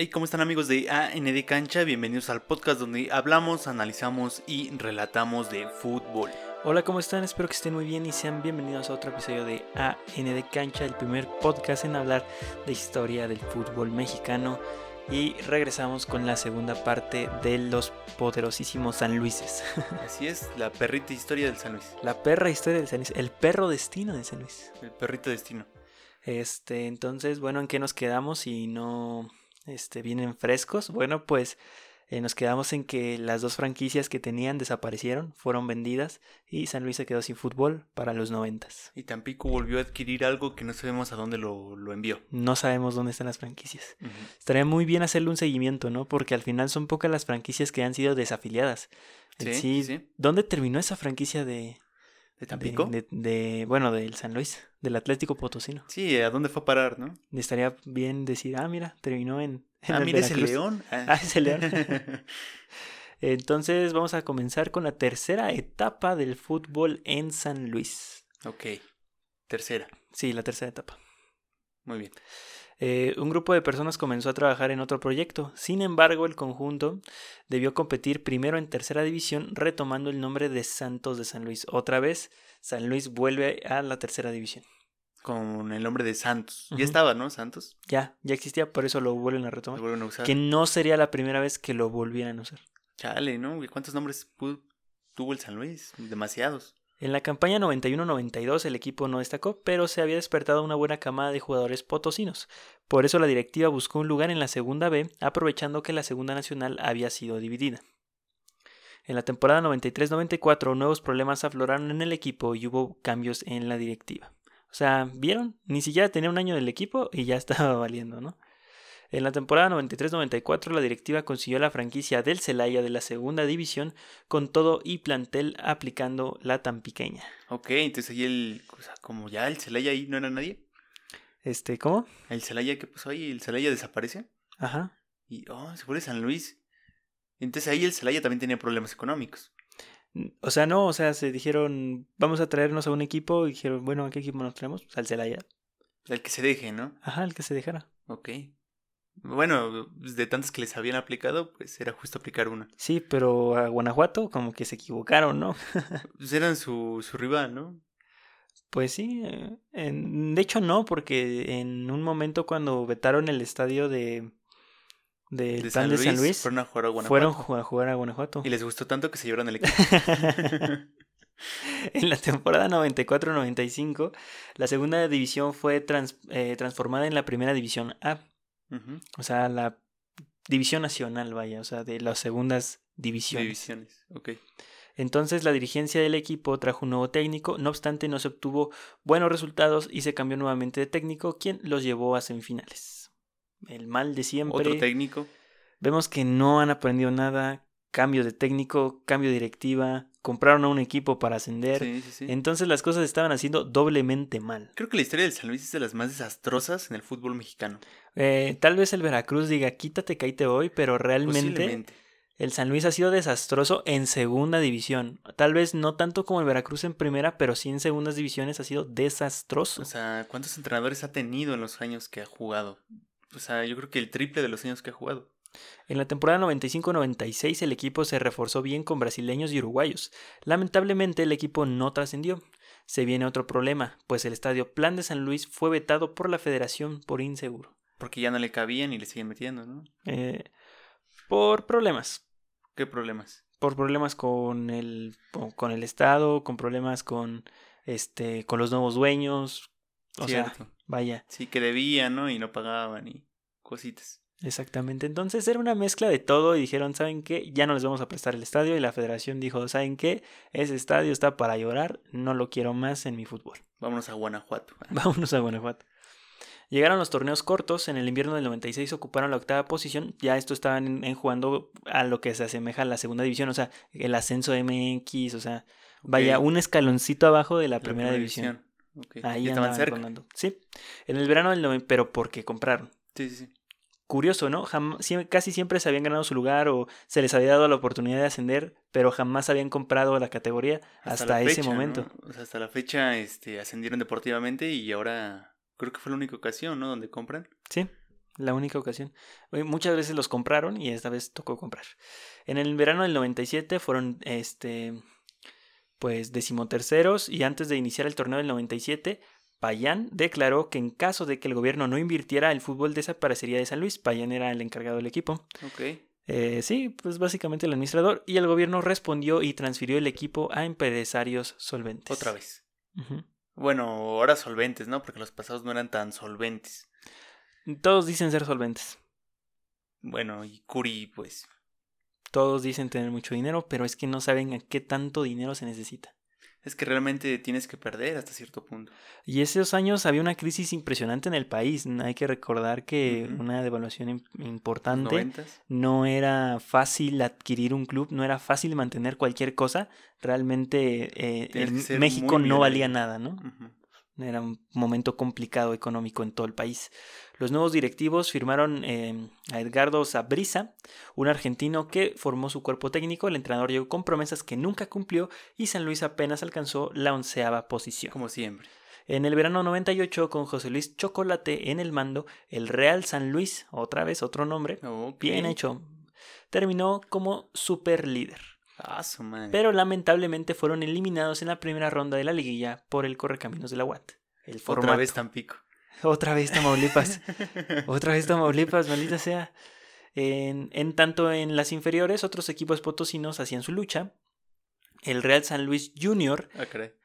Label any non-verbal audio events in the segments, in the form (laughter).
Hey, ¿cómo están amigos de AND Cancha? Bienvenidos al podcast donde hablamos, analizamos y relatamos de fútbol. Hola, ¿cómo están? Espero que estén muy bien y sean bienvenidos a otro episodio de AND Cancha, el primer podcast en hablar de historia del fútbol mexicano. Y regresamos con la segunda parte de los poderosísimos San Luises. (laughs) Así es, la perrita historia del San Luis. La perra historia del San Luis, el perro destino de San Luis. El perrito destino. Este, entonces, bueno, ¿en qué nos quedamos si no este, vienen frescos. Bueno, pues eh, nos quedamos en que las dos franquicias que tenían desaparecieron, fueron vendidas y San Luis se quedó sin fútbol para los noventas. Y Tampico volvió a adquirir algo que no sabemos a dónde lo, lo envió. No sabemos dónde están las franquicias. Estaría muy bien hacerle un seguimiento, ¿no? Porque al final son pocas las franquicias que han sido desafiliadas. Sí, sí. ¿Dónde terminó esa franquicia de, ¿De Tampico? De, bueno, del San Luis, del Atlético Potosino. Sí, ¿a dónde fue a parar, no? Estaría bien decir, ah, mira, terminó en. ah, mira, ese león. (laughs) Ah, ese león. (laughs) Entonces, vamos a comenzar con la tercera etapa del fútbol en San Luis. Ok. Tercera. Sí, la tercera etapa. Muy bien. Eh, un grupo de personas comenzó a trabajar en otro proyecto. Sin embargo, el conjunto debió competir primero en tercera división, retomando el nombre de Santos de San Luis. Otra vez, San Luis vuelve a la tercera división. Con el nombre de Santos. Ya estaba, ¿no? Santos. Ya, ya existía, por eso lo vuelven a retomar. Que no sería la primera vez que lo volvieran a usar. Chale, ¿no? ¿Cuántos nombres tuvo el San Luis? Demasiados. En la campaña 91-92 el equipo no destacó, pero se había despertado una buena camada de jugadores potosinos. Por eso la directiva buscó un lugar en la segunda B, aprovechando que la segunda nacional había sido dividida. En la temporada 93-94 nuevos problemas afloraron en el equipo y hubo cambios en la directiva. O sea, ¿vieron? Ni siquiera tenía un año del equipo y ya (laughs) estaba valiendo, ¿no? En la temporada 93-94 la directiva consiguió la franquicia del Celaya de la segunda división con todo y plantel aplicando la tan pequeña. Ok, entonces ahí el, o sea, como ya el Celaya ahí no era nadie. Este, ¿cómo? El Celaya que pasó ahí, el Celaya desaparece. Ajá. Y, oh, se fue San Luis. Entonces ahí el Celaya también tenía problemas económicos. O sea, no, o sea, se dijeron, vamos a traernos a un equipo y dijeron, bueno, ¿a qué equipo nos traemos? Pues al Celaya. El que se deje, ¿no? Ajá, el que se dejara. Ok. Bueno, pues, de tantas que les habían aplicado, pues era justo aplicar una. Sí, pero a Guanajuato como que se equivocaron, ¿no? (laughs) pues eran su, su rival, ¿no? Pues sí, eh, de hecho no, porque en un momento cuando vetaron el estadio de, de, de, San, Luis, fueron a jugar a Guanajuato. Fueron a jugar a Guanajuato. Y les gustó tanto que se llevaron el equipo. (laughs) en la temporada 94-95, la segunda división fue eh, transformada en la primera división A. O sea, la división nacional, vaya, o sea, de las segundas divisiones. Divisiones, ok. Entonces la dirigencia del equipo trajo un nuevo técnico, no obstante no se obtuvo buenos resultados y se cambió nuevamente de técnico, quien los llevó a semifinales. El mal de siempre. Otro técnico. Vemos que no han aprendido nada, cambio de técnico, cambio de directiva, compraron a un equipo para ascender. Entonces las cosas estaban haciendo doblemente mal. Creo que la historia del San Luis es de las más desastrosas en el fútbol mexicano. Eh, tal vez el Veracruz diga, quítate que ahí te voy, pero realmente el San Luis ha sido desastroso en segunda división. Tal vez no tanto como el Veracruz en primera, pero sí en segundas divisiones ha sido desastroso. O sea, ¿cuántos entrenadores ha tenido en los años que ha jugado? O sea, yo creo que el triple de los años que ha jugado. En la temporada 95-96 el equipo se reforzó bien con brasileños y uruguayos. Lamentablemente el equipo no trascendió. Se viene otro problema, pues el estadio Plan de San Luis fue vetado por la federación por inseguro. Porque ya no le cabían y le siguen metiendo, ¿no? Eh, por problemas. ¿Qué problemas? Por problemas con el, con el Estado, con problemas con, este, con los nuevos dueños. O Cierto. sea, vaya. Sí, que debían, ¿no? Y no pagaban y cositas. Exactamente, entonces era una mezcla de todo y dijeron, ¿saben qué? Ya no les vamos a prestar el estadio y la federación dijo, ¿saben qué? Ese estadio está para llorar, no lo quiero más en mi fútbol. Vámonos a Guanajuato. (laughs) Vámonos a Guanajuato. Llegaron los torneos cortos, en el invierno del 96 ocuparon la octava posición, ya esto estaban en, jugando a lo que se asemeja a la segunda división, o sea, el ascenso MX, o sea, vaya, un escaloncito abajo de la, primera, división. Ahí estaban cerca. Sí, en el verano del 90, pero porque compraron. Sí, sí, sí curioso, ¿no? casi siempre se habían ganado su lugar o se les había dado la oportunidad de ascender, pero jamás habían comprado la categoría hasta, ese momento. O sea, hasta la fecha este, ascendieron deportivamente y ahora creo que fue la única ocasión, ¿no? Donde compran. Sí. La única ocasión. Muchas veces los compraron y esta vez tocó comprar. En el verano del 97 fueron este pues decimoterceros y antes de iniciar el torneo del 97 Payán declaró que en caso de que el gobierno no invirtiera, el fútbol desaparecería de San Luis. Payán era el encargado del equipo. Ok. Eh, sí, pues básicamente el administrador. Y el gobierno respondió y transfirió el equipo a empresarios solventes. Otra vez. Bueno, ahora solventes, ¿no? Porque los pasados no eran tan solventes. Todos dicen ser solventes. Bueno, y Curi, pues. Todos dicen tener mucho dinero, pero es que no saben a qué tanto dinero se necesita. Es que realmente tienes que perder hasta cierto punto. Y esos años había una crisis impresionante en el país. Hay que recordar que una devaluación importante. no era fácil adquirir un club, no era fácil mantener cualquier cosa. Realmente eh, en México no valía nada, ¿no? Era un momento complicado económico en todo el país. Los nuevos directivos firmaron eh, a Edgardo Sabrisa, un argentino que formó su cuerpo técnico. El entrenador llegó con promesas que nunca cumplió y San Luis apenas alcanzó la onceava posición. Como siempre. En el verano 98, con José Luis Chocolate en el mando, el Real San Luis, otra vez otro nombre, bien hecho, terminó como super líder. Ah, su madre. Pero lamentablemente fueron eliminados en la primera ronda de la liguilla por el Correcaminos de la UAT. El Otra vez Tampico. Otra vez Tamaulipas. (laughs) Otra vez Tamaulipas, maldita sea. En, en tanto en las inferiores, otros equipos potosinos hacían su lucha. El Real San Luis Junior, Ah,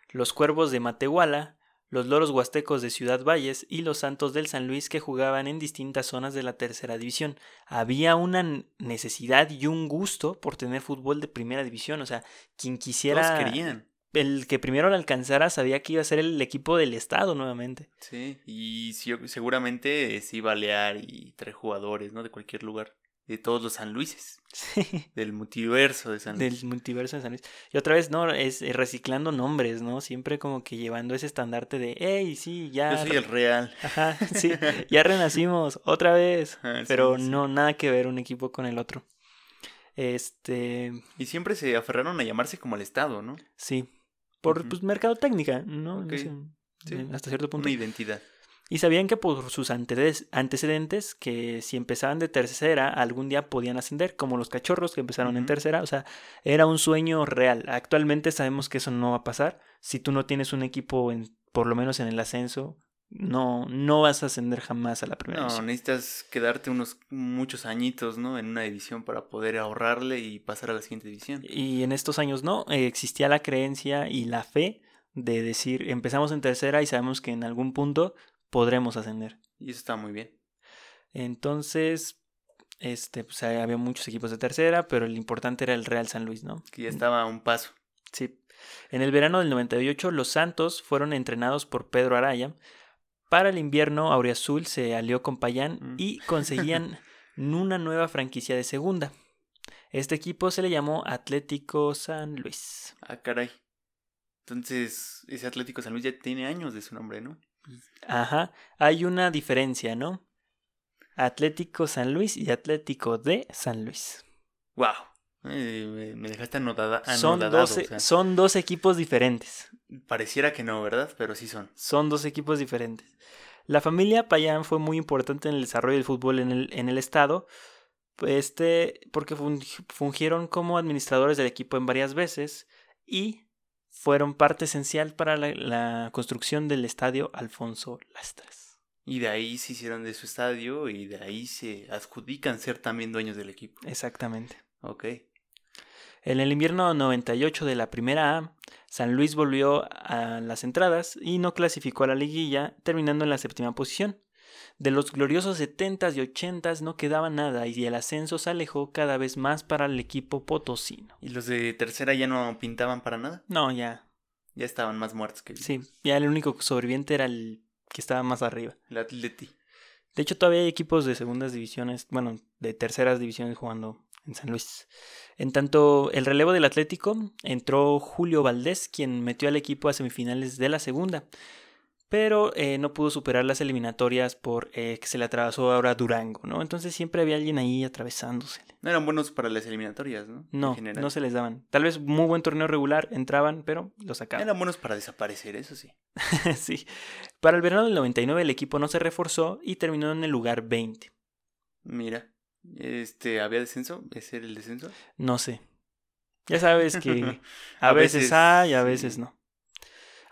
los Cuervos de Matehuala, los Loros Huastecos de Ciudad Valles y los Santos del San Luis que jugaban en distintas zonas de la tercera división. Había una necesidad y un gusto por tener fútbol de primera división. O sea, quien quisiera Todos querían. el que primero lo alcanzara sabía que iba a ser el equipo del estado nuevamente. Sí. Y sí, seguramente sí balear y traer jugadores, ¿no? De cualquier lugar. De todos los San Luises. (laughs) Sí, Del multiverso de San Luis. del multiverso de San Luis. Y otra vez, ¿no? Es eh, reciclando nombres, ¿no? Siempre como que llevando ese estandarte de, hey, sí, ya. Yo soy el real. (laughs) Ajá, sí, ya renacimos, otra vez. Ah, sí, Pero sí. no, nada que ver un equipo con el otro. Este, Y siempre se aferraron a llamarse como el Estado, ¿no? sí. Por Ujú. pues, mercadotecnia, ¿no? No sé, sí. hasta cierto punto. Una identidad. Y sabían que por sus antecedentes, que si empezaban de tercera, algún día podían ascender, como los cachorros que empezaron en tercera. O sea, era un sueño real. Actualmente sabemos que eso no va a pasar. Si tú no tienes un equipo, en, por lo menos en el ascenso, no, no vas a ascender jamás a la primera No, división. necesitas quedarte unos muchos añitos, ¿no? En una división para poder ahorrarle y pasar a la siguiente división. Y en estos años no, eh, existía la creencia y la fe de decir, empezamos en tercera y sabemos que en algún punto podremos ascender. Y eso está muy bien. Entonces, este, pues había muchos equipos de tercera, pero el importante era el Real San Luis, ¿no? Que ya estaba a un paso. Sí. En el verano del 98, los Santos fueron entrenados por Pedro Araya. Para el invierno, Auriazul se alió con Payán Mm. y conseguían (laughs) una nueva franquicia de segunda. Este equipo se le llamó Atlético San Luis. Ah, caray. Entonces, ese Atlético San Luis ya tiene años de su nombre, ¿no? Ajá, hay una diferencia, ¿no? Atlético San Luis y Atlético de San Luis. ¡Wow! Eh, me, dejaste anotada, Son, anodadado, 12 o sea, son dos equipos diferentes. pareciera que no, ¿verdad? Pero sí son. Son dos equipos diferentes. La familia Payán fue muy importante en el desarrollo del fútbol en el, en el estado, este, porque fungi- fungieron como administradores del equipo en varias veces y fueron parte esencial para la, la construcción del estadio Alfonso Lastras. Y de ahí se hicieron de su estadio y de ahí se adjudican ser también dueños del equipo. Exactamente. Ok. En el invierno 98 de la primera A, San Luis volvió a las entradas y no clasificó a la liguilla, terminando en la séptima posición. De los gloriosos 70s y 80s no quedaba nada y el ascenso se alejó cada vez más para el equipo potosino. ¿Y los de tercera ya no pintaban para nada? No, ya, Ya estaban más muertos que sí, ya el único sobreviviente era el que estaba más arriba. el Atleti. De hecho, todavía hay equipos de segundas divisiones, bueno, de terceras divisiones jugando en San Luis. En tanto, el relevo del Atlético entró Julio Valdés, quien metió al equipo a semifinales de la segunda, pero eh, no pudo superar las eliminatorias por eh, que se le atravesó ahora Durango, ¿no? Entonces siempre había alguien ahí atravesándose. No eran buenos para las eliminatorias, ¿no? No, no se les daban. Tal vez muy buen torneo regular, entraban, pero lo sacaban. Eran buenos para desaparecer, eso sí. (laughs) sí. Para el verano del 99 el equipo no se reforzó y terminó en el lugar 20. Mira, este, ¿había descenso? ¿Ese era el descenso? No sé. Ya sabes que (laughs) a, A veces, veces, hay, a sí. veces no.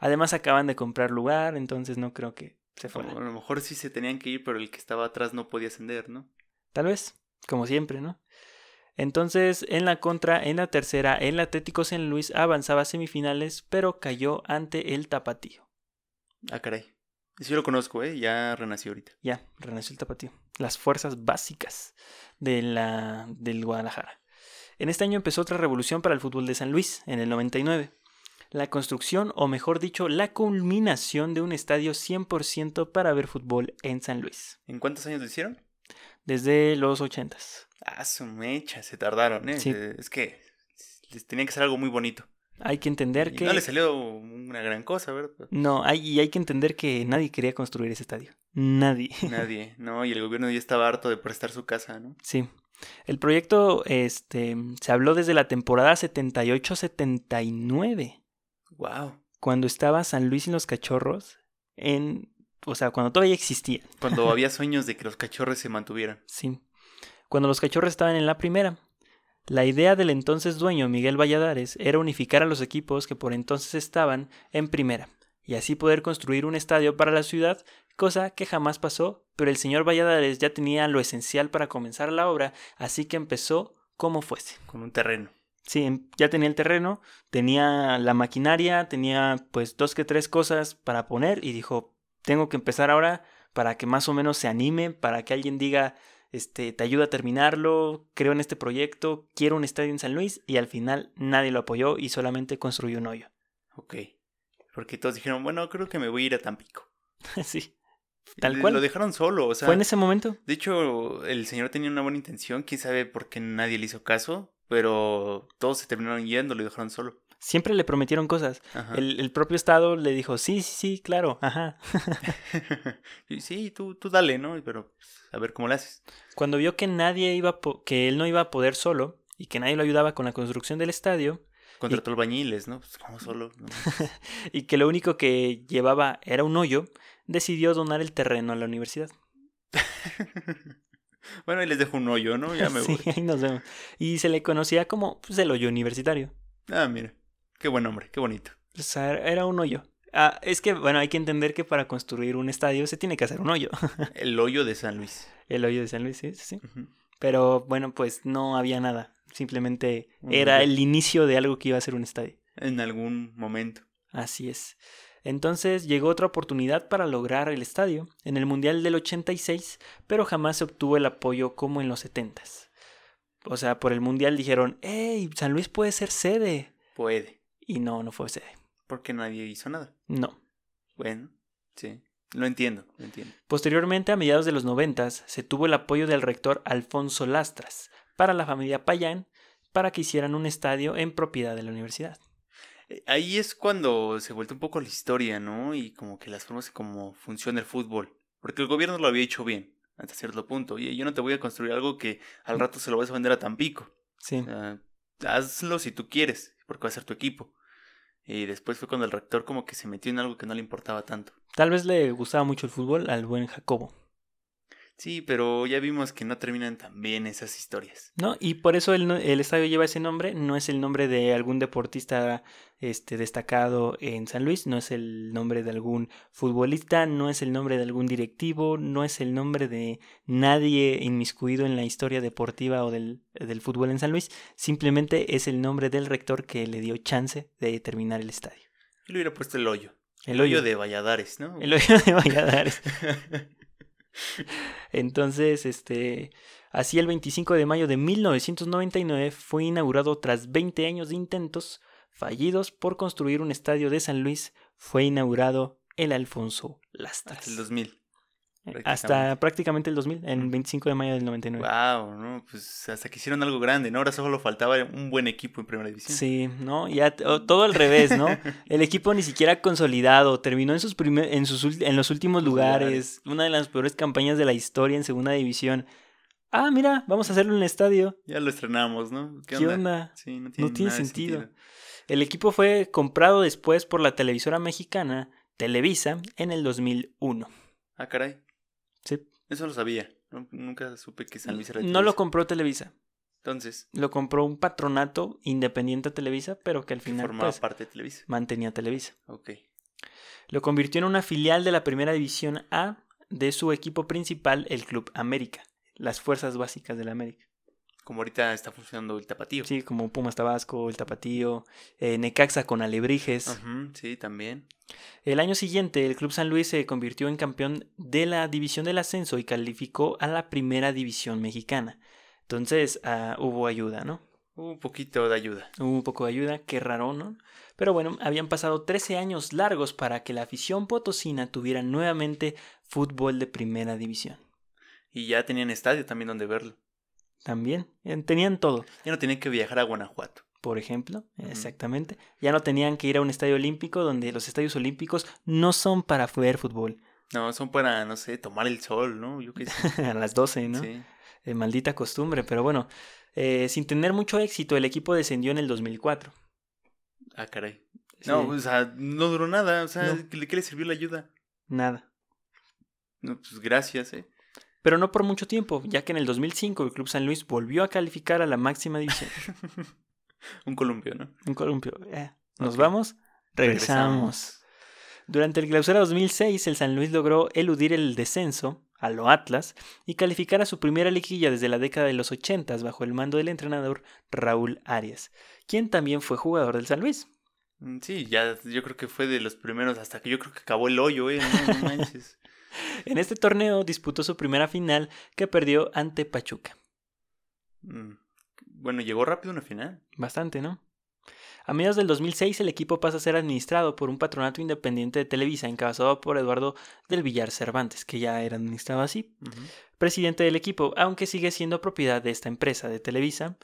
Además acaban de comprar lugar, entonces no creo que se O fuera. a lo mejor sí se tenían que ir, pero el que estaba atrás no podía ascender, ¿no? Tal vez, como siempre, ¿no? Entonces, en la contra, en la tercera, el Atlético San Luis avanzaba a semifinales, pero cayó ante el Tapatío. Ah, caray. Sí lo conozco, ¿eh? Ya renació ahorita. Ya, renació el Tapatío. Las fuerzas básicas de la, del Guadalajara. En este año empezó otra revolución para el fútbol de San Luis, en el 99. La construcción, o mejor dicho, la culminación de un estadio 100% para ver fútbol en San Luis. ¿En cuántos años lo hicieron? Desde los 80s. Ah, su mecha, se tardaron, ¿eh? Sí. Eh, Es que les tenía que ser algo muy bonito. Hay que entender Y que... no le salió una gran cosa, ¿verdad? No, hay, y hay que entender que nadie quería construir ese estadio. Nadie. (laughs) Nadie, ¿no? Y el gobierno ya estaba harto de prestar su casa, ¿no? Sí. El proyecto este, se habló desde la temporada 78-79, Wow. cuando estaba San Luis y los Cachorros en... O sea, cuando todavía existía. Cuando (laughs) había sueños de que los cachorros se mantuvieran. Sí. Cuando los Cachorros estaban en la primera. La idea del entonces dueño Miguel Valladares era unificar a los equipos que por entonces estaban en primera y así poder construir un estadio para la ciudad, cosa que jamás pasó, pero el señor Valladares ya tenía lo esencial para comenzar la obra, así que empezó como fuese. Con un terreno. Sí, ya tenía el terreno, tenía la maquinaria, tenía pues dos que tres cosas para poner y dijo, tengo que empezar ahora para que más o menos se anime, para que alguien diga, este, te ayuda a terminarlo, creo en este proyecto, quiero un estadio en San Luis y al final nadie lo apoyó y solamente construyó un hoyo. Ok. Porque todos dijeron, bueno, creo que me voy a ir a Tampico. (laughs) sí, Tal cual. Lo dejaron solo, o sea. fue en ese momento. De hecho, el señor tenía una buena intención, quién sabe por qué nadie le hizo caso, pero todos se terminaron yendo, lo dejaron solo. Siempre le prometieron cosas. El, el propio Estado le dijo, sí, sí, sí, claro, ajá. (laughs) (laughs) Sí, tú, tú dale, ¿no? Pero a ver cómo lo haces. Cuando vio que nadie iba, que él no iba a poder solo y que nadie lo ayudaba con la construcción del estadio Contrató albañiles, ¿no? Pues como solo. ¿no? (laughs) y que lo único que llevaba era un hoyo, decidió donar el terreno a la universidad. (laughs) bueno, ahí les dejo un hoyo, ¿no? Ya me (laughs) sí, voy. ahí nos vemos. Y se le conocía como pues, el hoyo universitario. Ah, mira. Qué buen hombre, qué bonito. O sea, era un hoyo. Ah, es que, bueno, hay que entender que para construir un estadio se tiene que hacer un hoyo. (laughs) El hoyo de San Luis. el hoyo de San Luis, sí, sí, sí. Ujú. Pero bueno, pues no había nada. Simplemente era el inicio de algo que iba a ser un estadio. En algún momento. Así es. Entonces llegó otra oportunidad para lograr el estadio en el Mundial del 86, pero jamás se obtuvo el apoyo como en los 70s. O sea, por el Mundial dijeron, ¡Ey! San Luis puede ser sede. Puede. Y no, no fue sede. Porque nadie hizo nada. No. Bueno, sí. Lo entiendo, lo entiendo. Posteriormente, a mediados de los 90, se tuvo el apoyo del rector Alfonso Lastras para la familia Payán para que hicieran un estadio en propiedad de la universidad. Eh, Ahí es cuando se vuelve un poco la historia, ¿no? Y como que las formas como funciona el fútbol. Porque el gobierno lo había hecho bien, hasta cierto punto. Y yo no te voy a construir algo que al rato se lo vas a vender a Tampico. Sí. O sea, hazlo si tú quieres, porque va a ser tu equipo. Y después fue cuando el rector como que se metió en algo que no le importaba tanto. Tal vez le gustaba mucho el fútbol al buen Jacobo. Sí, pero ya vimos que no terminan tan bien esas historias. ¿No? Y por eso el, el estadio lleva ese nombre, no es el nombre de algún deportista este, destacado en San Luis, no es el nombre de algún futbolista, no es el nombre de algún directivo, no es el nombre de nadie inmiscuido en la historia deportiva o del, del fútbol en San Luis, simplemente es el nombre del rector que le dio chance de terminar el estadio. Yo le hubiera puesto el hoyo. El hoyo, de Valladares, ¿no? el hoyo de Valladares. (laughs) (laughs) Entonces, este, así el 25 de mayo de 1999 fue inaugurado tras 20 años de intentos fallidos por construir un estadio de San Luis, fue inaugurado el Alfonso Lastras. Hasta el 2000. Hasta prácticamente el 2000, en Ujú. 25 de mayo del 99. Wow, ¿no? Pues hasta que hicieron algo grande, ¿no? Ahora solo faltaba un buen equipo en primera división. Sí, ¿no? Ya todo al revés, ¿no? (laughs) El equipo ni siquiera consolidado, terminó en sus primer- en sus en los últimos lugares, una de las peores campañas de la historia en segunda división. Ah, mira, vamos a hacerlo en el estadio. Ya lo estrenamos, ¿no? ¿Qué onda? Sí, no tiene, No tiene de sentido. El equipo fue comprado después por la televisora mexicana Televisa en el 2001. Ah, caray. Sí. Eso lo sabía. No- nunca supe que San Luis era de No lo compró Televisa. Entonces, Lo compró un patronato independiente a Televisa, pero que al que final formaba pues, parte de Televisa. mantenía Televisa. Ok. Lo convirtió en una filial de la Primera División A de su equipo principal, el Club América, las fuerzas básicas del América. Como ahorita está funcionando el tapatío. Sí, como Pumas Tabasco, el Tapatío, eh, Necaxa con Alebrijes. Sí, también. El año siguiente, el Club San Luis se convirtió en campeón de la División del Ascenso y calificó a la Primera División Mexicana. Entonces, ah, hubo ayuda, ¿no? Un poquito de ayuda. Hubo un poco de ayuda, qué raro, ¿no? Pero bueno, habían pasado 13 años largos para que la afición potosina tuviera nuevamente fútbol de primera división. Y ya tenían estadio también donde verlo. También, tenían todo, Ya no tenían que viajar a Guanajuato. por ejemplo, exactamente. Ya no tenían que ir a un estadio olímpico donde los estadios olímpicos no son para ver fútbol. No, son para, no sé, tomar el sol, ¿no? Yo qué sé. (laughs) a las 12, ¿no? Sí. Eh, maldita costumbre, pero bueno, eh, sin tener mucho éxito, el equipo descendió en el 2004. Ah, caray. No, o sea, no duró nada. O sea, No. ¿qué le- qué le sirvió la ayuda? nada. No, pues gracias, ¿eh? Pero no por mucho tiempo, ya que en el 2005 el Club San Luis volvió a calificar a la máxima división. (laughs) Un columpio, ¿no? Un columpio. Eh, ¿Nos vamos? Regresamos. Durante el clausura 2006, el San Luis logró eludir el descenso a lo Atlas y calificar a su primera liguilla desde la década de los 80 bajo el mando del entrenador Raúl Arias, quien también fue jugador del San Luis. Mm, Sí, ya yo creo que fue de los primeros hasta que yo creo que acabó el hoyo, ¿eh? No, no (laughs) manches. En este torneo disputó su primera final que perdió ante Pachuca. Mm, Bueno, llegó rápido una final. Bastante, ¿no? A mediados del 2006 el equipo pasa a ser administrado por un patronato independiente de Televisa encabezado por Eduardo del Villar Cervantes, que ya era administrado así, presidente del equipo, aunque sigue siendo propiedad de esta empresa de Televisa.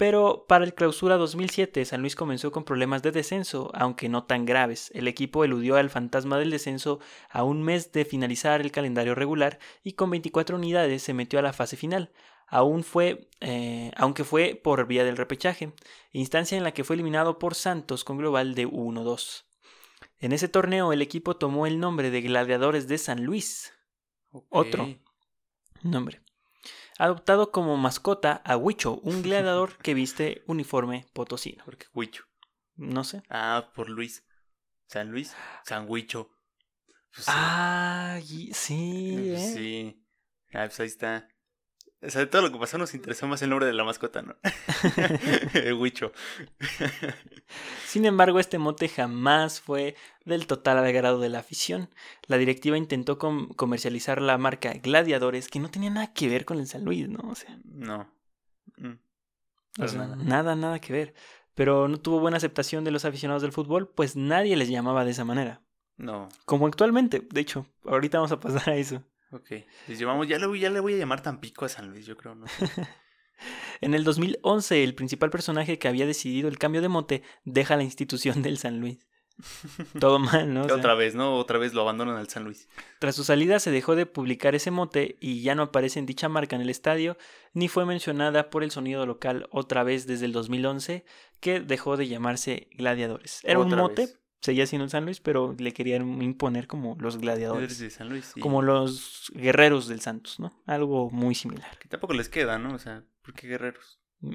Pero para el clausura 2007 San Luis comenzó con problemas de descenso, aunque no tan graves. El equipo eludió al fantasma del descenso a un mes de finalizar el calendario regular y con 24 unidades se metió a la fase final. Aún fue, eh, aunque fue por vía del repechaje, instancia en la que fue eliminado por Santos con global de 1-2. En ese torneo el equipo tomó el nombre de Gladiadores de San Luis, Otro. Nombre, adoptado como mascota a Huicho, un (laughs) gladiador que viste uniforme potosino. Porque Huicho. No sé. Ah, por Luis. San Luis. San Huicho. Pues, Ah, sí, pues ¿eh? sí. Ah, pues ahí está. O sea, de todo lo que pasó nos interesó más el nombre de la mascota, ¿no? (laughs) El Huicho. Sin embargo, este mote jamás fue del total agrado de la afición. La directiva intentó com- comercializar la marca Gladiadores, que no tenía nada que ver con el San Luis, ¿no? O sea, No. Mm. o Para sea, nada. nada, nada que ver. Pero no tuvo buena aceptación de los aficionados del fútbol, pues nadie les llamaba de esa manera. No. Como actualmente, de hecho, ahorita vamos a pasar a eso. Ok. Les llamamos, ya le, voy- ya le voy a llamar Tampico a San Luis, yo creo, ¿no? (laughs) En el 2011, el principal personaje que había decidido el cambio de mote deja la institución del San Luis. (laughs) Todo mal, ¿no? O sea, Otra vez, ¿no? Otra vez lo abandonan al San Luis. Tras su salida se dejó de publicar ese mote y ya no aparece en dicha marca en el estadio, ni fue mencionada por el sonido local otra vez desde el 2011, que dejó de llamarse Gladiadores. Era un mote, vez. Seguía siendo el San Luis, pero le querían imponer como los gladiadores, de San Luis. sí. como los guerreros del Santos, ¿no? Algo muy similar. Que tampoco les queda, ¿no? O sea, ¿por qué guerreros? Mm.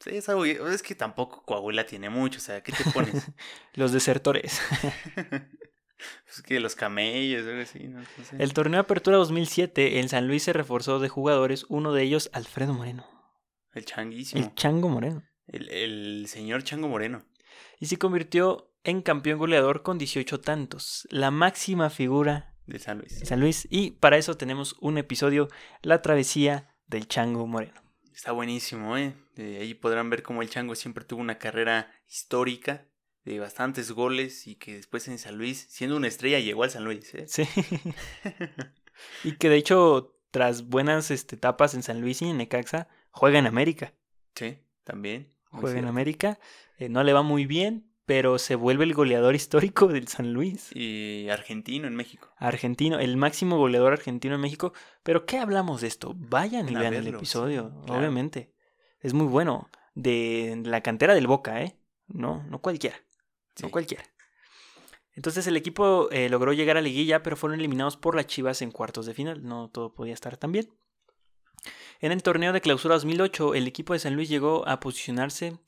Sí, es algo. Es que tampoco Coahuila tiene mucho, o sea, ¿qué te pones? (laughs) Los desertores. (laughs) es que los camellos, algo así, ¿no? No sé. El torneo Apertura 2007, el San Luis se reforzó de jugadores, uno de ellos Alfredo Moreno, El changuísimo. el Chango Moreno. El, el señor Chango Moreno. y se convirtió en campeón goleador con 18 tantos, la máxima figura De San Luis. de San Luis. Y para eso tenemos un episodio, La travesía del Chango Moreno. Está buenísimo, ¿eh? De ahí podrán ver cómo el Chango siempre tuvo una carrera histórica de bastantes goles y que después en San Luis, siendo una estrella, llegó al San Luis, ¿eh? Sí. (laughs) y que de hecho, tras buenas este, etapas en San Luis y en Necaxa, juega en América. Sí, también. Juega en. América. eh, no le va muy bien, pero se vuelve el goleador (laughs) histórico del San Luis. Y argentino en México. Argentino, el máximo goleador argentino en México. Pero ¿qué hablamos de esto? Vayan y vean el episodio, sí, claro. obviamente. Es muy bueno. De la cantera del Boca, ¿eh? No, no cualquiera. No cualquiera. Entonces el equipo eh, logró llegar a liguilla, pero fueron eliminados por las Chivas en cuartos de final. No todo podía estar tan bien. En el torneo de clausura 2008, el equipo de San Luis llegó a posicionarse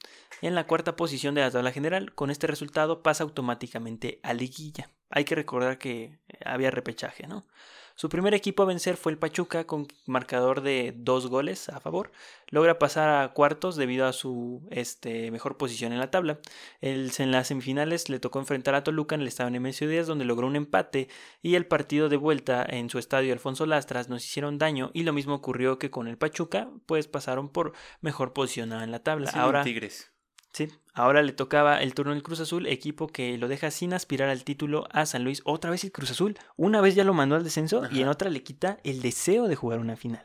en la cuarta posición de la tabla general. Con este resultado pasa automáticamente a liguilla. Hay que recordar que había repechaje, ¿no? Su primer equipo a vencer fue el Pachuca con marcador de dos goles a favor. Logra pasar a cuartos debido a su este, mejor posición en la tabla. El, en las semifinales le tocó enfrentar a Toluca en el estadio Nemesio Díaz donde logró un empate y el partido de vuelta en su estadio Alfonso Lastras nos hicieron daño y lo mismo ocurrió que con el Pachuca pues pasaron por mejor posicionada en la tabla. Ahora Tigres. Sí, ahora le tocaba el turno del Cruz Azul, equipo que lo deja sin aspirar al título a San Luis. Otra vez el Cruz Azul, una vez ya lo mandó al descenso y en otra le quita el deseo de jugar una final.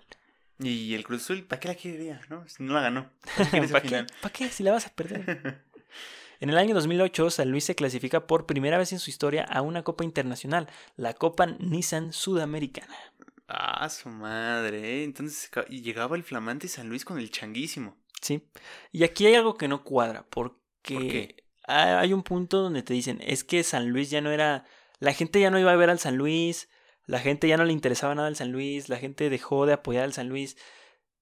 Y el Cruz Azul, ¿para qué la quería? No, no la ganó. (laughs) ¿Para qué? ¿Para qué? Si la vas a perder. (laughs) En el año 2008, San Luis se clasifica por primera vez en su historia a una Copa Internacional, la Copa Nissan Sudamericana. Ah, su madre. ¿eh? Entonces llegaba el flamante San Luis con el changuísimo. Sí. Y aquí hay algo que no cuadra, porque hay un punto donde te dicen, es que San Luis ya no era, la gente ya no iba a ver al San Luis, la gente ya no le interesaba nada al San Luis, la gente dejó de apoyar al San Luis,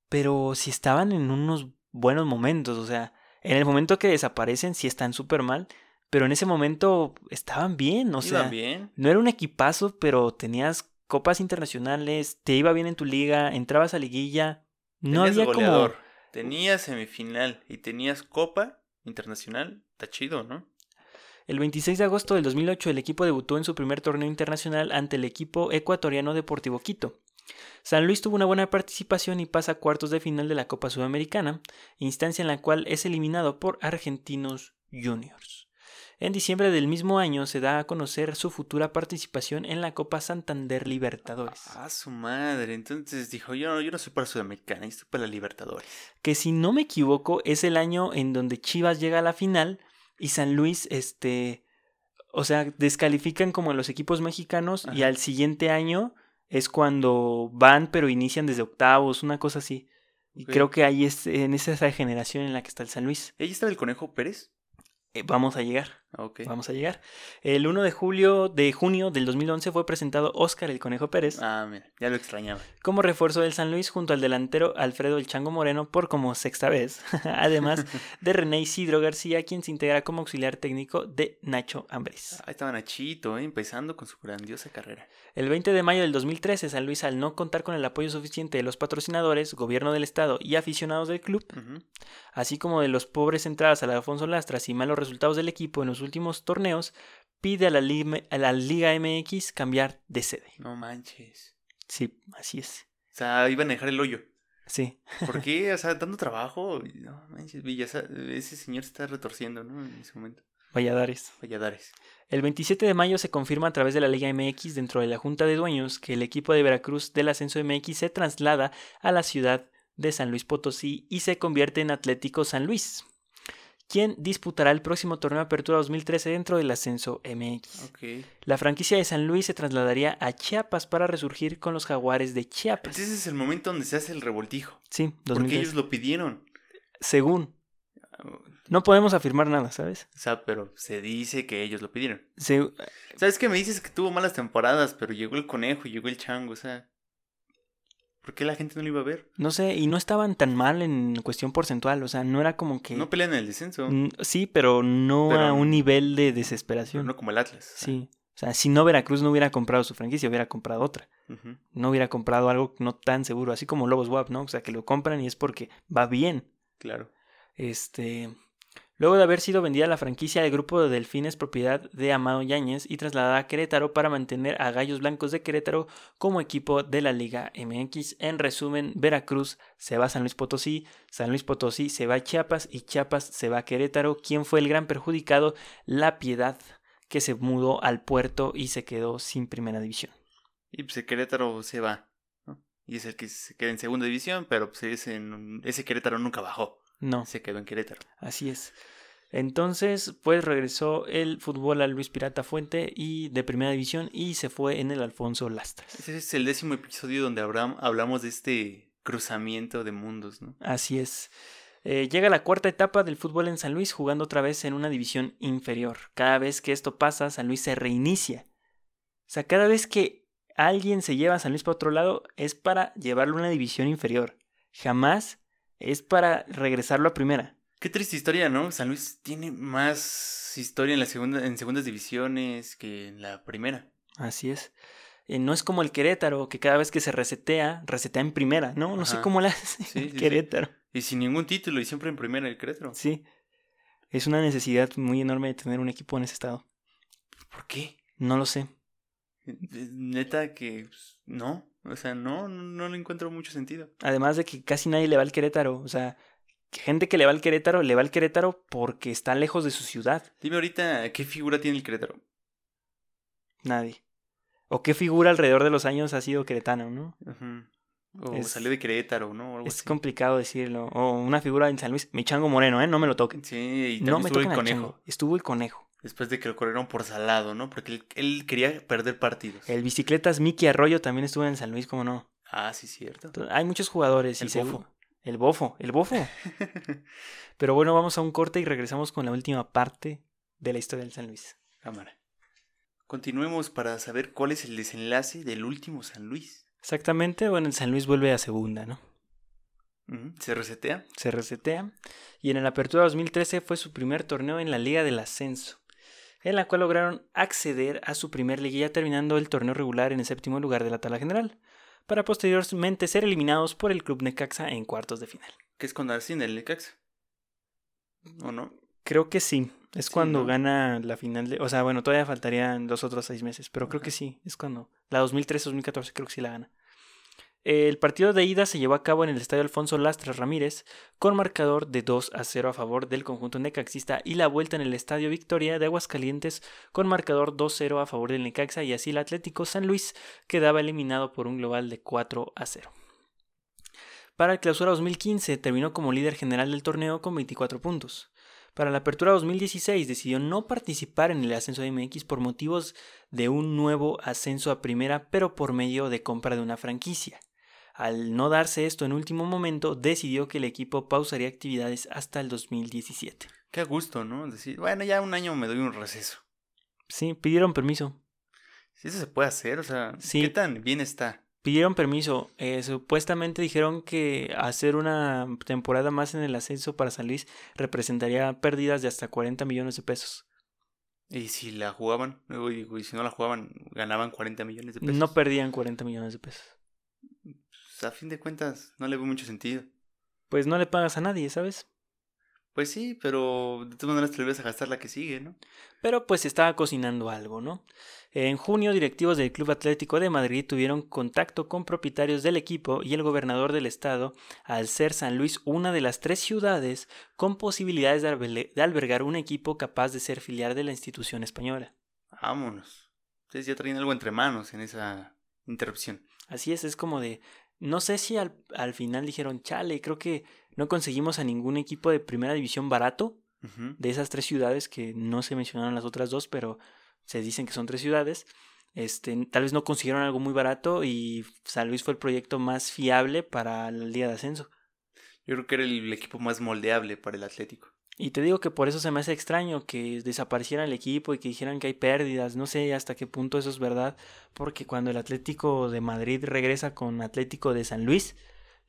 pero si estaban en unos buenos momentos, o sea, en el momento que desaparecen sí están súper mal, pero en ese momento estaban bien, o sea, bien. no era un equipazo, pero tenías copas internacionales, te iba bien en tu liga, entrabas a liguilla, no había como Tenías semifinal y tenías Copa Internacional. Está chido, ¿no? El 26 de agosto del 2008 el equipo debutó en su primer torneo internacional ante el equipo ecuatoriano Deportivo Quito. San Luis tuvo una buena participación y pasa a cuartos de final de la Copa Sudamericana, instancia en la cual es eliminado por Argentinos Juniors. En diciembre del mismo año se da a conocer su futura participación en la Copa Santander Libertadores. Ah, su madre. Entonces dijo, yo, yo no soy para Sudamericana, yo estoy para la Libertadores. Que si no me equivoco, es el año en donde Chivas llega a la final y San Luis, este, o sea, descalifican como a los equipos mexicanos y al siguiente año es cuando van pero inician desde octavos, una cosa así. Y creo que ahí es en esa generación en la que está el San Luis. ¿Ella estaba el Conejo Pérez? Eh, vamos a llegar. Vamos a llegar. El 1 de julio de junio del 2011 fue presentado Oscar el Conejo Pérez. Ah, mira, ya lo extrañaba. Como refuerzo del San Luis junto al delantero Alfredo el Chango Moreno por como sexta vez. (laughs) Además de René Isidro García, quien se integra como auxiliar técnico de Nacho Ambris. Ah, estaba Nachito, ¿eh? empezando con su grandiosa carrera. El 20 de mayo del 2013, San Luis, al no contar con el apoyo suficiente de los patrocinadores, gobierno del estado y aficionados del club, así como de los pobres entradas a la Alfonso Lastras y malos resultados del equipo en los últimos torneos, pide a la, a la Liga MX cambiar de sede. No manches. Sí, así es. O sea, iban a dejar el hoyo. Sí. ¿Por qué? (laughs) O sea, dando trabajo. No manches, Villa, ese señor se está retorciendo, ¿no? En ese momento. Valladares. Valladares. El 27 de mayo se confirma a través de la Liga MX dentro de la Junta de Dueños que el equipo de Veracruz del Ascenso MX se traslada a la ciudad de San Luis Potosí y se convierte en Atlético San Luis, quien disputará el próximo torneo de Apertura 2013 dentro del Ascenso MX. La franquicia de San Luis se trasladaría a Chiapas para resurgir con los Jaguares de Chiapas. Ese es el momento donde se hace el revoltijo. Sí, Porque ellos lo pidieron. Según. No podemos afirmar nada, ¿sabes? O sea, pero se dice que ellos lo pidieron. ¿Sabes qué me dices que tuvo malas temporadas, pero llegó el conejo llegó el chango? O sea, ¿por qué la gente no lo iba a ver? No sé, y no estaban tan mal en cuestión porcentual, o sea, no era como que... No pelean en el descenso. Sí, pero no a un nivel de desesperación. No como el Atlas. Sí. O sea, si no Veracruz no hubiera comprado su franquicia, hubiera comprado otra. No hubiera comprado algo no tan seguro, así como Lobos WAP, ¿no? O sea, que lo compran y es porque va bien. Claro. Este, Luego de haber sido vendida la franquicia, del grupo de Delfines propiedad de Amado Yáñez y trasladada a Querétaro para mantener a Gallos Blancos de Querétaro como equipo de la Liga MX. En resumen, Veracruz se va a San Luis Potosí, San Luis Potosí se va a Chiapas y Chiapas se va a Querétaro. ¿Quién fue el gran perjudicado? La Piedad, que se mudó al puerto y se quedó sin primera división. Y pues Querétaro se va, Y es el que se queda en segunda división, pero pues ese, ese Querétaro nunca bajó. No. Se quedó en Querétaro. Así es. Entonces, pues regresó el fútbol al Luis Pirata Fuente y de primera división y se fue en el Alfonso Lastras. Ese es el décimo episodio donde hablamos de este cruzamiento de mundos, ¿no? Así es. Eh, llega la cuarta etapa del fútbol en San Luis jugando otra vez en una división inferior. Cada vez que esto pasa, San Luis se reinicia. O sea, cada vez que alguien se lleva a San Luis para otro lado es para llevarlo a una división inferior. jamás es para regresarlo a primera. Qué triste historia, ¿no? San Luis tiene más historia en la segunda, en segundas divisiones que en la primera. Así es. Eh, no es como el Querétaro, que cada vez que se resetea, resetea en primera, ¿no? No sé cómo la hace Sí, el sí, sí. Querétaro. Y sin ningún título y siempre en primera el Querétaro. Sí. Es una necesidad muy enorme de tener un equipo en ese estado. ¿Por qué? No lo sé. Eh, Neta que pues, no. O sea, no, no, no le encuentro mucho sentido. Además de que casi nadie le va al Querétaro. O sea, gente que le va al Querétaro, le va al Querétaro porque está lejos de su ciudad. Dime ahorita qué figura tiene el Querétaro. Nadie. O qué figura alrededor de los años ha sido queretano, ¿no? O Es- salió de Querétaro, ¿no? O algo Es así. complicado decirlo. O una figura en San Luis. Mi chango moreno, ¿eh? No me lo toquen. Sí, y también No me estuvo el conejo. chango. Estuvo el conejo. Después de que lo corrieron por salado, ¿no? Porque él, él quería perder partidos. El bicicletas Mickey Arroyo también estuvo en San Luis, ¿cómo no? Ah, sí, cierto. Entonces, hay muchos jugadores. y El seguro- bofo. El bofo, el bofo. (laughs) Pero bueno, vamos a un corte y regresamos con la última parte de la historia del San Luis. Cámara. Continuemos para saber cuál es el desenlace del último San Luis. Exactamente, bueno, el San Luis vuelve a segunda, ¿no? ¿Se resetea? Se resetea. Y en el Apertura 2013 fue su primer torneo en la Liga del Ascenso, en la cual lograron acceder a su primer liguilla terminando el torneo regular en el séptimo lugar de la tabla general, para posteriormente ser eliminados por el Club Necaxa en cuartos de final. ¿Qué es con Arcín el Necaxa? ¿O no? Creo que sí. Es Sí, cuando ¿no? gana la final de... O sea, bueno, todavía faltarían dos otros seis meses, pero creo que sí. Es cuando... La 2013-2014 creo que sí la gana. El partido de ida se llevó a cabo en el Estadio Alfonso Lastra Ramírez, con marcador de 2 a 0 a favor del conjunto necaxista y la vuelta en el Estadio Victoria de Aguascalientes con marcador 2-0 a favor del Necaxa y así el Atlético San Luis quedaba eliminado por un global de 4 a 0. Para el clausura 2015 terminó como líder general del torneo con 24 puntos. Para la apertura 2016 decidió no participar en el ascenso de MX por motivos de un nuevo ascenso a primera, pero por medio de compra de una franquicia. Al no darse esto en último momento, decidió que el equipo pausaría actividades hasta el 2017. Qué gusto, ¿no? Decir, bueno, ya un año me doy un receso. Sí, pidieron permiso. Si eso se puede hacer, o sea, Sí. ¿qué tan bien está? Pidieron permiso. Eh, supuestamente dijeron que hacer una temporada más en el ascenso para San Luis representaría pérdidas de hasta 40 millones de pesos. Y si la jugaban, y si no la jugaban, ganaban 40 millones de pesos. No perdían 40 millones de pesos. Pues, a fin de cuentas, no le veo mucho sentido. Pues no le pagas a nadie, ¿sabes? Pues sí, pero de todas maneras te lo ibas a gastar la que sigue, ¿no? Pero pues estaba cocinando algo, ¿no? En junio, directivos del Club Atlético de Madrid tuvieron contacto con propietarios del equipo y el gobernador del estado, al ser San Luis una de las tres ciudades con posibilidades de albergar un equipo capaz de ser filial de la institución española. Vámonos. Ustedes ya traían algo entre manos en esa interrupción. Así es, es como de... No sé si al, al final dijeron, chale, creo que no conseguimos a ningún equipo de primera división barato de esas tres ciudades que no se mencionaron las otras dos, pero se dicen que son tres ciudades. Este, tal vez no consiguieron algo muy barato y San Luis fue el proyecto más fiable para la Liga de Ascenso. Yo creo que era el equipo más moldeable para el Atlético. Y te digo que por eso se me hace extraño que desapareciera el equipo y que dijeran que hay pérdidas. No sé hasta qué punto eso es verdad, porque cuando el Atlético de Madrid regresa con Atlético de San Luis,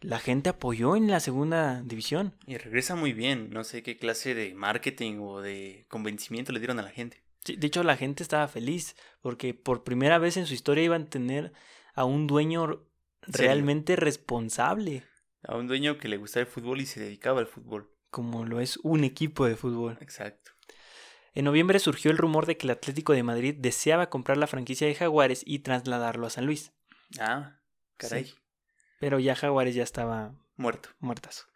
la gente apoyó en la segunda división. Y regresa muy bien. No sé qué clase de marketing o de convencimiento le dieron a la gente. Sí, De hecho, la gente estaba feliz porque por primera vez en su historia iban a tener a un dueño Serio. realmente responsable, A un dueño que le gustaba el fútbol y se dedicaba al fútbol. Como lo es un equipo de fútbol. Exacto. En noviembre surgió el rumor de que el Atlético de Madrid deseaba comprar la franquicia de Jaguares y trasladarlo a San Luis, Ah, caray. Sí. pero ya Jaguares ya estaba Muerto. muertazo.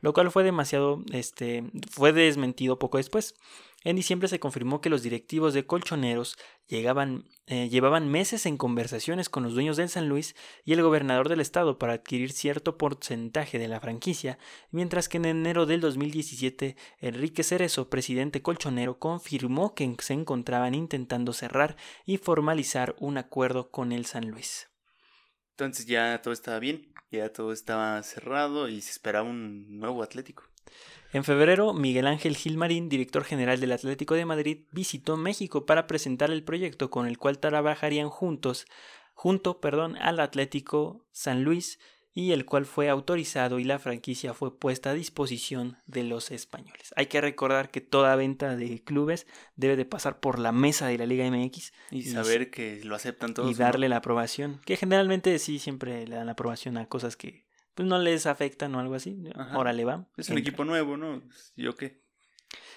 Lo cual fue demasiado, este, fue desmentido poco después. En diciembre se confirmó que los directivos de Colchoneros eh, llevaban meses en conversaciones con los dueños del San Luis y el gobernador del estado para adquirir cierto porcentaje de la franquicia, mientras que en enero del 2017 Enrique Cerezo, presidente colchonero, confirmó que se encontraban intentando cerrar y formalizar un acuerdo con el San Luis. Entonces ya todo estaba bien. Ya todo estaba cerrado y se esperaba un nuevo Atlético. En febrero, Miguel Ángel Gilmarín, director general del Atlético de Madrid, visitó México para presentar el proyecto con el cual trabajarían juntos, junto, perdón, al Atlético San Luis y el cual fue autorizado y la franquicia fue puesta a disposición de los españoles. Hay que recordar que toda venta de clubes debe de pasar por la mesa de la Liga MX y, saber que lo aceptan todos. Y darle la aprobación, que generalmente sí siempre le dan la aprobación a cosas que pues no les afectan o algo así. Ahora le va. Es un equipo nuevo, ¿no? ¿Yo qué?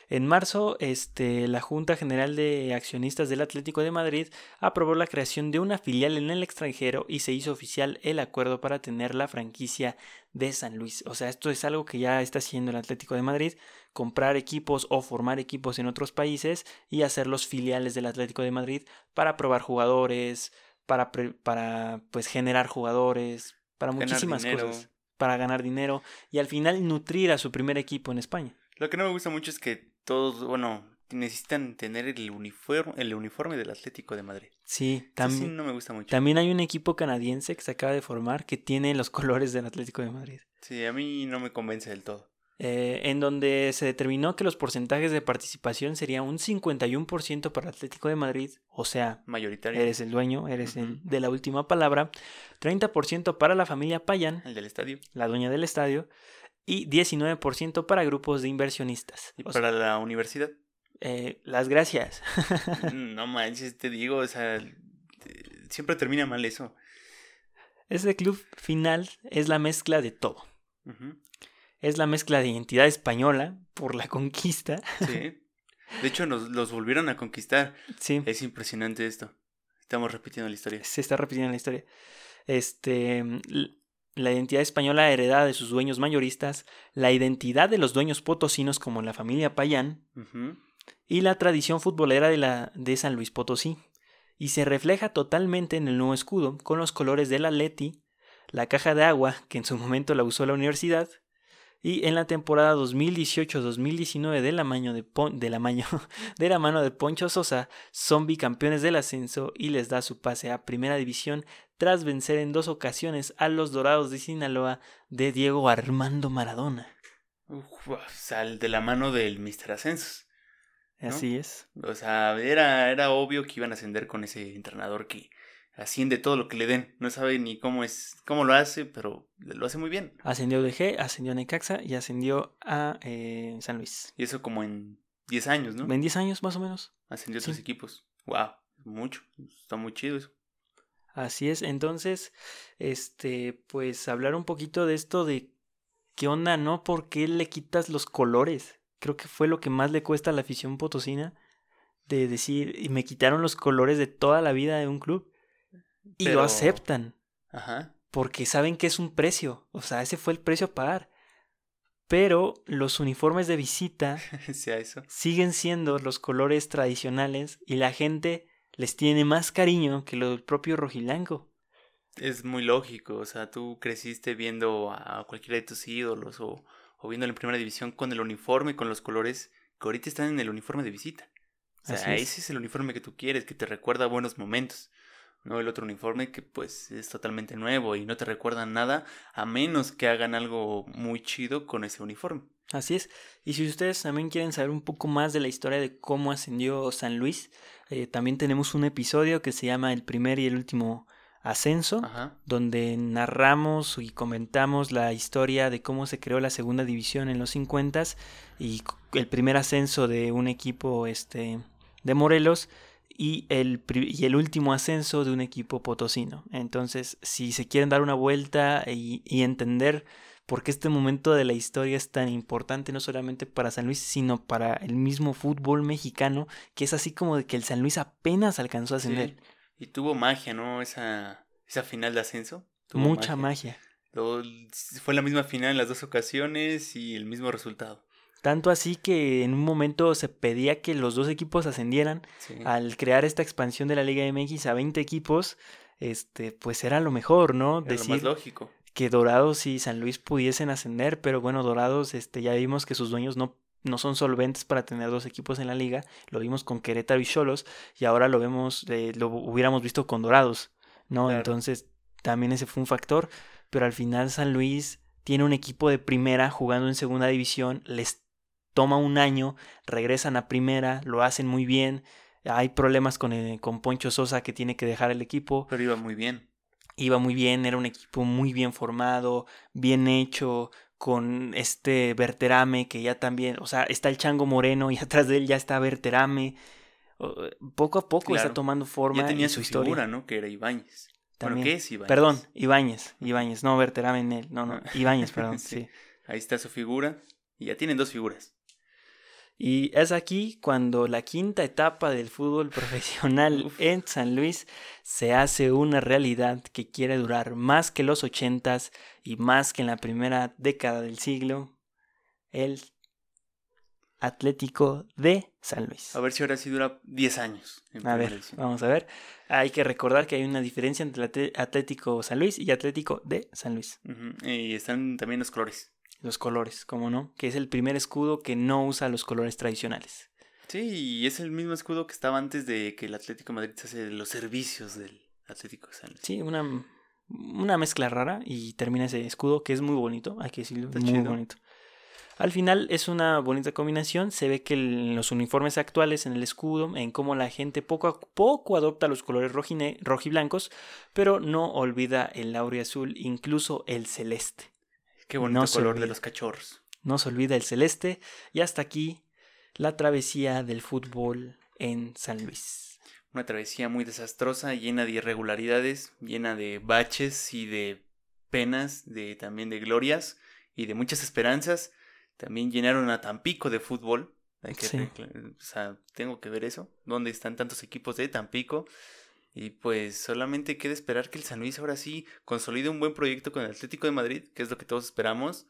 En marzo, este, la Junta General de Accionistas del Atlético de Madrid aprobó la creación de una filial en el extranjero y se hizo oficial el acuerdo para tener la franquicia de San Luis. O sea, esto es algo que ya está haciendo el Atlético de Madrid, comprar equipos o formar equipos en otros países y hacer los filiales del Atlético de Madrid para probar jugadores, para, para pues generar jugadores, para muchísimas cosas, para ganar dinero y al final nutrir a su primer equipo en España. Lo que no me gusta mucho es que todos, bueno, necesitan tener el uniforme, el uniforme del Atlético de Madrid. Sí, también. no me gusta mucho. También hay un equipo canadiense que se acaba de formar que tiene los (laughs) colores del Atlético de Madrid. Sí, a mí no me convence del todo. Eh, en donde se determinó que los porcentajes de participación sería un 51% para Atlético de Madrid, o sea, mayoritario. Eres el dueño, eres el de la última palabra, 30% para la familia Payan, el del estadio, la dueña del estadio, y 19% para grupos de inversionistas. ¿Y para la universidad? Eh, las gracias. (laughs) Mm, no manches, te digo, o sea, siempre termina mal eso. Ese club final es la mezcla de todo. Es la mezcla de identidad española por la conquista. Sí. De hecho, nos los volvieron a conquistar. Sí. Es impresionante esto. Estamos repitiendo la historia. Se está repitiendo la historia. Este, la identidad española heredada de sus dueños mayoristas, la identidad de los dueños potosinos como la familia Payán y la tradición futbolera de, la, de San Luis Potosí. Y se refleja totalmente en el nuevo escudo, con los colores del Atleti, la caja de agua, que en su momento la usó la universidad, y en la temporada 2018-2019 de la, mano de, de, la (laughs) de la mano de Poncho Sosa son bicampeones del ascenso y les da su pase a Primera División tras vencer en dos ocasiones a los Dorados de Sinaloa de Diego Armando Maradona. Uf, de la mano del Mr. Ascensos. Así es. O sea, era, era obvio que iban a ascender con ese entrenador que asciende todo lo que le den. No sabe ni cómo es, cómo lo hace, pero lo hace muy bien. Ascendió de G, ascendió a Necaxa y ascendió a eh, San Luis. Y eso como en 10 años, ¿no? En 10 años más o menos. Ascendió a otros equipos. Wow, mucho. Está muy chido eso. Así es. Entonces, este, pues hablar un poquito de esto de qué onda, ¿no? ¿Por qué le quitas los colores? Creo que fue lo que más le cuesta a la afición potosina de decir, y me quitaron los colores de toda la vida de un club. Y lo aceptan. Ajá. Porque saben que es un precio. O sea, ese fue el precio a pagar. Pero los uniformes de visita (laughs) eso. siguen siendo los colores tradicionales y la gente les tiene más cariño que lo del propio rojilanco. Es muy lógico, o sea, tú creciste viendo a cualquiera de tus ídolos o, o viendo en primera división con el uniforme, con los colores que ahorita están en el uniforme de visita. O sea, ese es el uniforme que tú quieres, que te recuerda buenos momentos no el otro uniforme que pues es totalmente nuevo y no te recuerdan nada a menos que hagan algo muy chido con ese uniforme. Así es. Y si ustedes también quieren saber un poco más de la historia de cómo ascendió San Luis, eh, también tenemos un episodio que se llama El primer y el último ascenso, donde narramos y comentamos la historia de cómo se creó la segunda división en los 50 y el primer ascenso de un equipo este, de Morelos y el, y el último ascenso de un equipo potosino. Entonces, si se quieren dar una vuelta y, y, entender por qué este momento de la historia es tan importante, no solamente para San Luis, sino para el mismo fútbol mexicano, que es así como de que el San Luis apenas alcanzó a ascender. Y tuvo magia, ¿no? Esa, esa final de ascenso. Mucha magia. fue la misma final en las dos ocasiones y el mismo resultado. Tanto así que en un momento se pedía que los dos equipos ascendieran. Al crear esta expansión de la Liga MX a 20 equipos, este, pues era lo mejor, ¿no? Decir lo más lógico. Que Dorados y San Luis pudiesen ascender, pero bueno, Dorados, este, ya vimos que sus dueños no, no son solventes para tener dos equipos en la liga. Lo vimos con Querétaro y Cholos, y ahora lo vemos, eh, lo hubiéramos visto con Dorados, ¿no? Entonces, también ese fue un factor, pero al final San Luis tiene un equipo de primera jugando en segunda división, les toma un año, regresan a primera, lo hacen muy bien. Hay problemas con, con Poncho Sosa que tiene que dejar el equipo. Pero iba muy bien. iba muy bien, era un equipo muy bien formado, bien hecho, con este Berterame que ya también, o sea, está el Chango Moreno y (laughs) atrás de él ya está Berterame. Poco a poco está tomando forma. Ya tenía su, figura, ¿no? Que era Ibáñez. También. ¿qué es Ibáñez? Perdón, Ibáñez, Ibáñez, no Berterame en él, no, no, (laughs) Ibáñez, perdón, (laughs) sí. Ahí está su figura y ya tienen dos figuras. Y es aquí cuando la quinta etapa del fútbol (laughs) profesional en San Luis se hace una realidad que quiere durar más que los ochentas y más que en la primera década del siglo, el Atlético de San Luis. A ver si ahora sí dura 10 años. a ver, vamos a ver. Hay que recordar que hay una diferencia entre Atlético San Luis y Atlético de San Luis. Y están también los colores. Los colores, ¿cómo no? Que es el primer escudo que no usa los colores tradicionales. Sí, y es el mismo escudo que estaba antes de que el Atlético Madrid se hace los servicios del Atlético de San Luis. Sí, una, una mezcla rara y termina ese escudo que es muy bonito, hay que decirlo, muy bonito. Al final es una bonita combinación, se ve que en los uniformes actuales, en el escudo, en cómo la gente poco a poco adopta los colores rojiblancos, pero no olvida el aureo azul, incluso el celeste. Qué bonito color de los cachorros. No se olvida el celeste. Y hasta aquí la travesía del fútbol en San Luis. Una travesía muy desastrosa, llena de irregularidades, llena de baches y de penas, de también de glorias y de muchas esperanzas. También llenaron a Tampico de fútbol. o sea, tengo que ver eso. ¿Dónde están tantos equipos de Tampico? Y pues solamente queda esperar que el San Luis ahora sí consolide un buen proyecto con el Atlético de Madrid, que es lo que todos esperamos,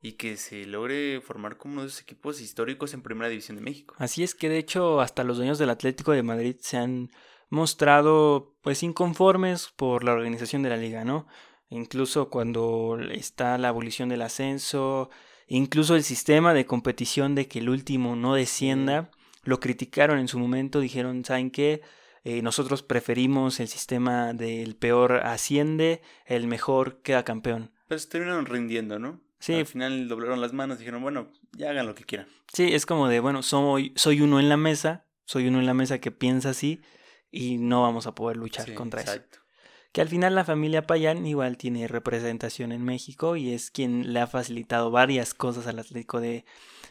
y que se logre formar como uno de esos equipos históricos en Primera División de México. Así es que de hecho hasta los dueños del Atlético de Madrid se han mostrado pues inconformes por la organización de la liga, ¿no? Incluso cuando está la abolición del ascenso, incluso el sistema de competición de que el último no descienda, lo criticaron en su momento, dijeron, ¿saben qué? Eh, nosotros preferimos el sistema del peor asciende, el mejor queda campeón. Pero se terminaron rindiendo, ¿no? Sí. Al final doblaron las manos y dijeron, bueno, ya hagan lo que quieran. Sí, es como de, bueno, soy, soy uno en la mesa, soy uno en la mesa que piensa así y no vamos a poder luchar contra exacto. eso. Que al final la familia Payán igual tiene representación en México y es quien le ha facilitado varias cosas al Atlético de,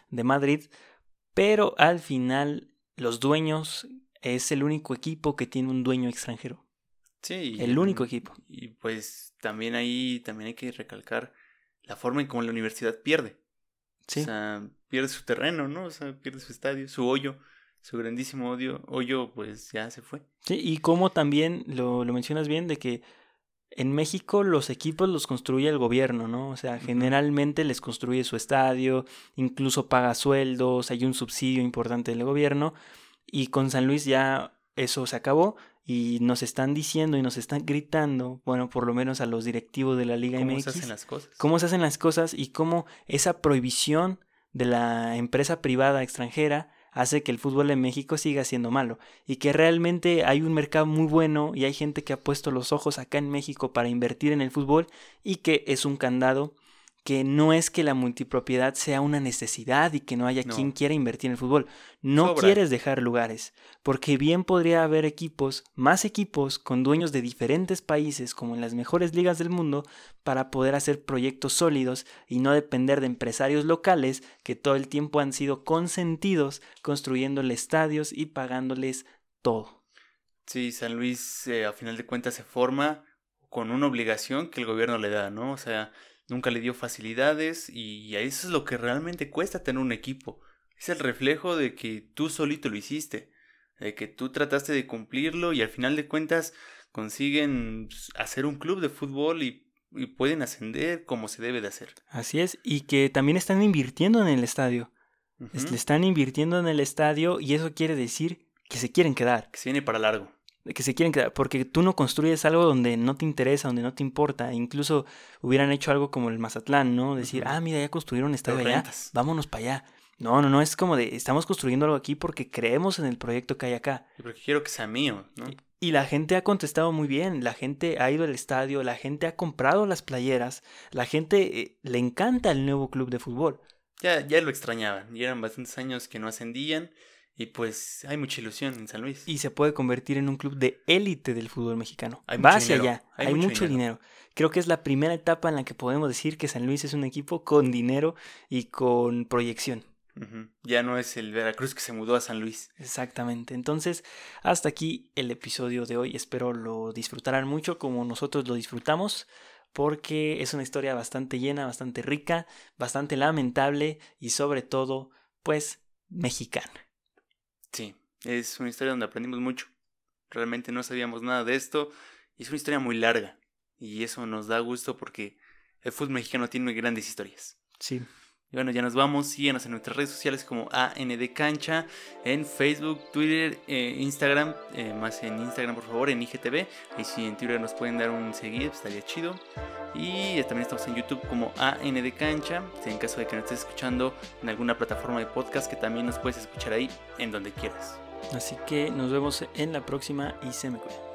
de Madrid, pero al final los dueños es el único equipo que tiene un dueño extranjero. Sí. El único equipo. Y pues también ahí también hay que recalcar la forma en cómo la universidad pierde. Sí. O sea, pierde su terreno, ¿no? O sea, pierde su estadio, su hoyo, su grandísimo odio, hoyo, pues ya se fue. Sí, y como también lo, lo mencionas bien de que en México los equipos los construye el gobierno, ¿no? O sea, generalmente les construye su estadio, incluso paga sueldos, hay un subsidio importante del gobierno y con San Luis ya eso se acabó y nos están diciendo y nos están gritando, bueno, por lo menos a los directivos de la Liga MX. ¿Cómo se hacen las cosas? Cómo se hacen las cosas y cómo esa prohibición de la empresa privada extranjera hace que el fútbol en México siga siendo malo y que realmente hay un mercado muy bueno y hay gente que ha puesto los ojos acá en México para invertir en el fútbol y que es un candado que no es que la multipropiedad sea una necesidad y que no haya quien quiera invertir en el fútbol. No quieres dejar lugares, porque bien podría haber equipos, más equipos con dueños de diferentes países como en las mejores ligas del mundo para poder hacer proyectos sólidos y no depender de empresarios locales que todo el tiempo han sido consentidos construyéndoles estadios y pagándoles todo. Sí, San Luis eh, a final de cuentas se forma con una obligación que el gobierno le da, ¿no? O sea, nunca le dio facilidades y eso es lo que realmente cuesta tener un equipo. Es el reflejo de que tú solito lo hiciste, de que tú trataste de cumplirlo y al final de cuentas consiguen pues, hacer un club de fútbol y, pueden ascender como se debe de hacer. Así es, y que también están invirtiendo en el estadio. Le están invirtiendo en el estadio y eso quiere decir que se quieren quedar. Que se viene para largo que se quieren quedar, porque tú no construyes algo donde no te interesa, donde no te importa. Incluso hubieran hecho algo como el Mazatlán, ¿no? Decir, ah, mira, ya construyeron un estadio allá, vámonos para allá. No, no, no, es como de, estamos construyendo algo aquí porque creemos en el proyecto que hay acá. Y porque quiero que sea mío, ¿no? Y la gente ha contestado muy bien, la gente ha ido al estadio, la gente ha comprado las playeras, la gente eh, le encanta el nuevo club de fútbol. Ya, ya lo extrañaban, y eran bastantes años que no ascendían Y pues hay mucha ilusión en San Luis. Y se puede convertir en un club de élite del fútbol mexicano. Hay Va hacia dinero, allá. hay Hay, mucho mucho, dinero. dinero. Creo que es la primera etapa en la que podemos decir que San Luis es un equipo con dinero y con proyección. Ya no es el Veracruz que se mudó a San Luis. Exactamente. Entonces, hasta aquí el episodio de hoy. Espero lo disfrutaran mucho como nosotros lo disfrutamos, porque es una historia bastante llena, bastante rica, bastante lamentable y sobre todo, pues, mexicana. Sí, es una historia donde aprendimos mucho. Realmente no sabíamos nada de esto y es una historia muy larga. Y eso nos da gusto porque el fútbol mexicano tiene grandes historias. Sí. Y bueno, ya nos vamos. Síguenos en nuestras redes sociales como AND Cancha, en Facebook, Twitter, eh, Instagram, eh, más en Instagram por favor, en IGTV. Ahí si en Twitter nos pueden dar un seguir, pues, estaría chido. Y también estamos en YouTube como AND Cancha. En caso de que nos estés escuchando en alguna plataforma de podcast, que también nos puedes escuchar ahí en donde quieras. Así que nos vemos en la próxima y se me cuidan.